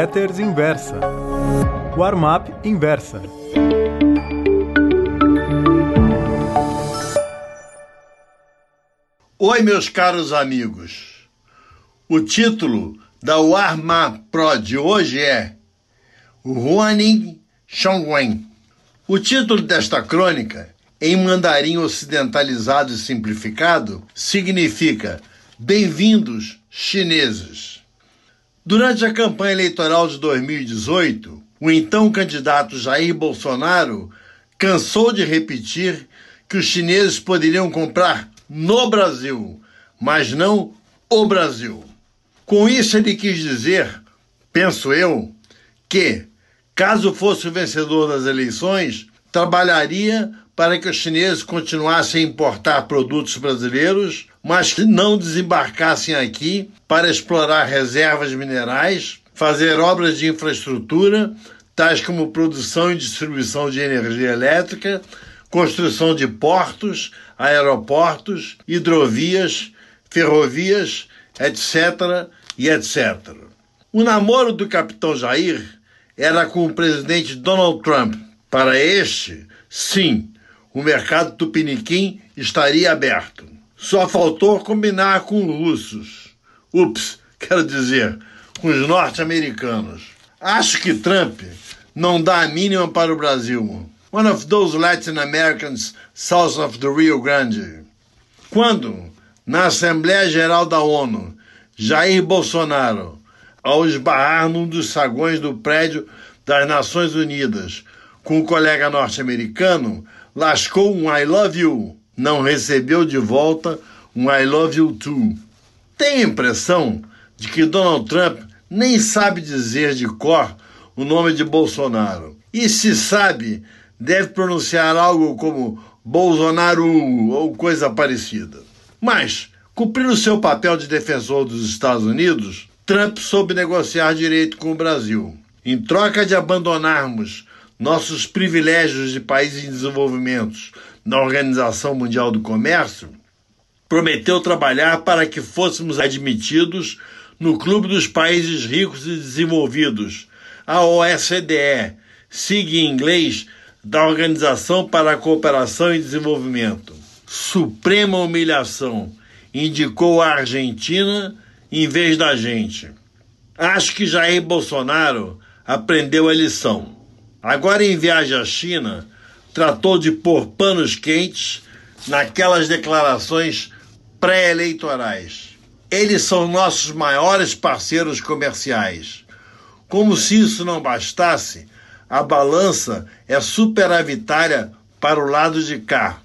Letters Inversa. Warm-up Inversa. Oi, meus caros amigos. O título da Warm-up Pro de hoje é Huaning Shongwen. O título desta crônica, em mandarim ocidentalizado e simplificado, significa Bem-vindos, chineses. Durante a campanha eleitoral de 2018, o então candidato Jair Bolsonaro cansou de repetir que os chineses poderiam comprar no Brasil, mas não o Brasil. Com isso, ele quis dizer, penso eu, que, caso fosse o vencedor das eleições, trabalharia para que os chineses continuassem a importar produtos brasileiros, mas que não desembarcassem aqui para explorar reservas minerais, fazer obras de infraestrutura, tais como produção e distribuição de energia elétrica, construção de portos, aeroportos, hidrovias, ferrovias, etc. e etc. O namoro do capitão Jair era com o presidente Donald Trump. Para este, sim, o mercado tupiniquim estaria aberto. Só faltou combinar com os russos. Ups, quero dizer, com os norte-americanos. Acho que Trump não dá a mínima para o Brasil. One of those Latin Americans south of the Rio Grande. Quando, na Assembleia Geral da ONU, Jair Bolsonaro, ao esbarrar num dos sagões do prédio das Nações Unidas com o colega norte-americano, lascou um I love you, não recebeu de volta um I love you too. Tem a impressão de que Donald Trump nem sabe dizer de cor o nome de Bolsonaro. E se sabe, deve pronunciar algo como Bolsonaro ou coisa parecida. Mas, cumprindo seu papel de defensor dos Estados Unidos, Trump soube negociar direito com o Brasil. Em troca de abandonarmos nossos privilégios de países em desenvolvimento na Organização Mundial do Comércio, prometeu trabalhar para que fôssemos admitidos no Clube dos Países Ricos e Desenvolvidos, a OSDE, sigla em inglês da Organização para a Cooperação e Desenvolvimento. Suprema humilhação, indicou a Argentina em vez da gente. Acho que Jair Bolsonaro aprendeu a lição. Agora, em viagem à China, tratou de pôr panos quentes naquelas declarações pré-eleitorais. Eles são nossos maiores parceiros comerciais. Como se isso não bastasse, a balança é superavitária para o lado de cá.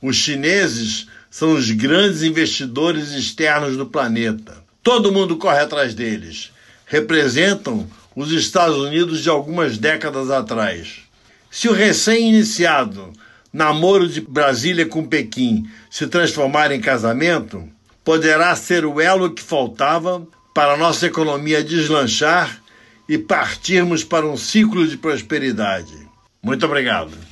Os chineses são os grandes investidores externos do planeta. Todo mundo corre atrás deles. Representam os Estados Unidos de algumas décadas atrás. Se o recém-iniciado namoro de Brasília com Pequim se transformar em casamento, poderá ser o elo que faltava para a nossa economia deslanchar e partirmos para um ciclo de prosperidade. Muito obrigado.